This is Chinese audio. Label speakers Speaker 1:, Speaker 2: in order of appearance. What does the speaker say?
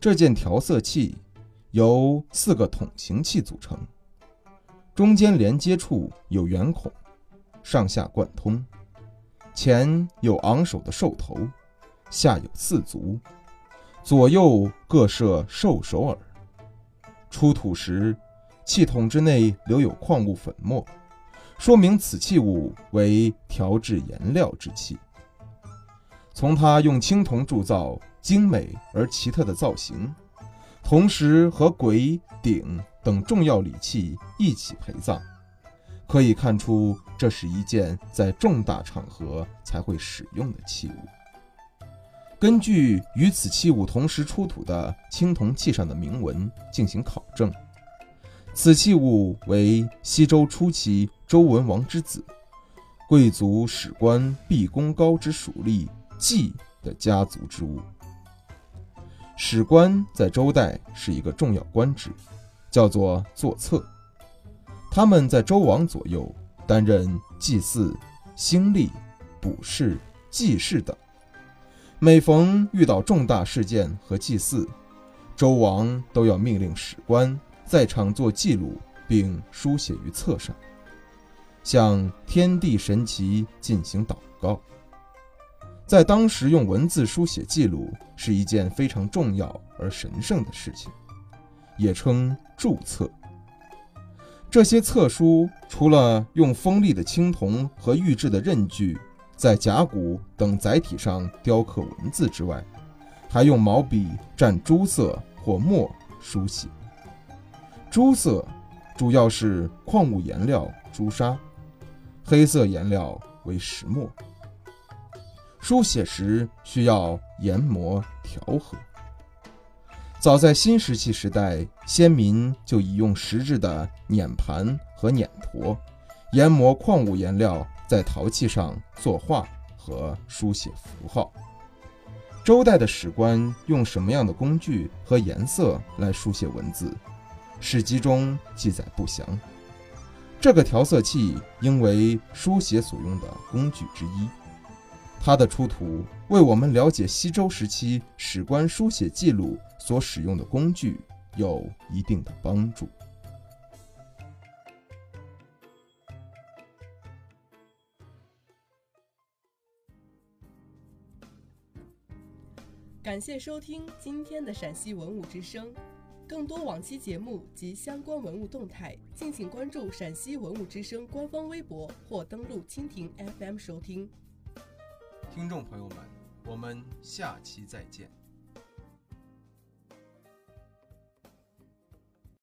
Speaker 1: 这件调色器由四个筒形器组成，中间连接处有圆孔，上下贯通，前有昂首的兽头，下有四足，左右各设兽首耳。出土时，器筒之内留有矿物粉末，说明此器物为调制颜料之器。从它用青铜铸造。精美而奇特的造型，同时和簋、鼎等重要礼器一起陪葬，可以看出这是一件在重大场合才会使用的器物。根据与此器物同时出土的青铜器上的铭文进行考证，此器物为西周初期周文王之子、贵族史官毕公高之属吏季的家族之物。史官在周代是一个重要官职，叫做作策。他们在周王左右担任祭祀、兴历、卜筮、祭祀等。每逢遇到重大事件和祭祀，周王都要命令史官在场做记录，并书写于册上，向天地神奇进行祷告。在当时用文字书写记录是一件非常重要而神圣的事情，也称注册。这些册书除了用锋利的青铜和玉制的刃具在甲骨等载体上雕刻文字之外，还用毛笔蘸朱色或墨书写。朱色主要是矿物颜料朱砂，黑色颜料为石墨。书写时需要研磨调和。早在新石器时代，先民就已用石质的碾盘和碾砣研磨矿物颜料，在陶器上作画和书写符号。周代的史官用什么样的工具和颜色来书写文字，史籍中记载不详。这个调色器应为书写所用的工具之一。它的出土为我们了解西周时期史官书写记录所使用的工具有一定的帮助。
Speaker 2: 感谢收听今天的陕西文物之声，更多往期节目及相关文物动态，敬请关注陕西文物之声官方微博或登录蜻蜓 FM 收听。
Speaker 1: 听众朋友们，我们下期再见。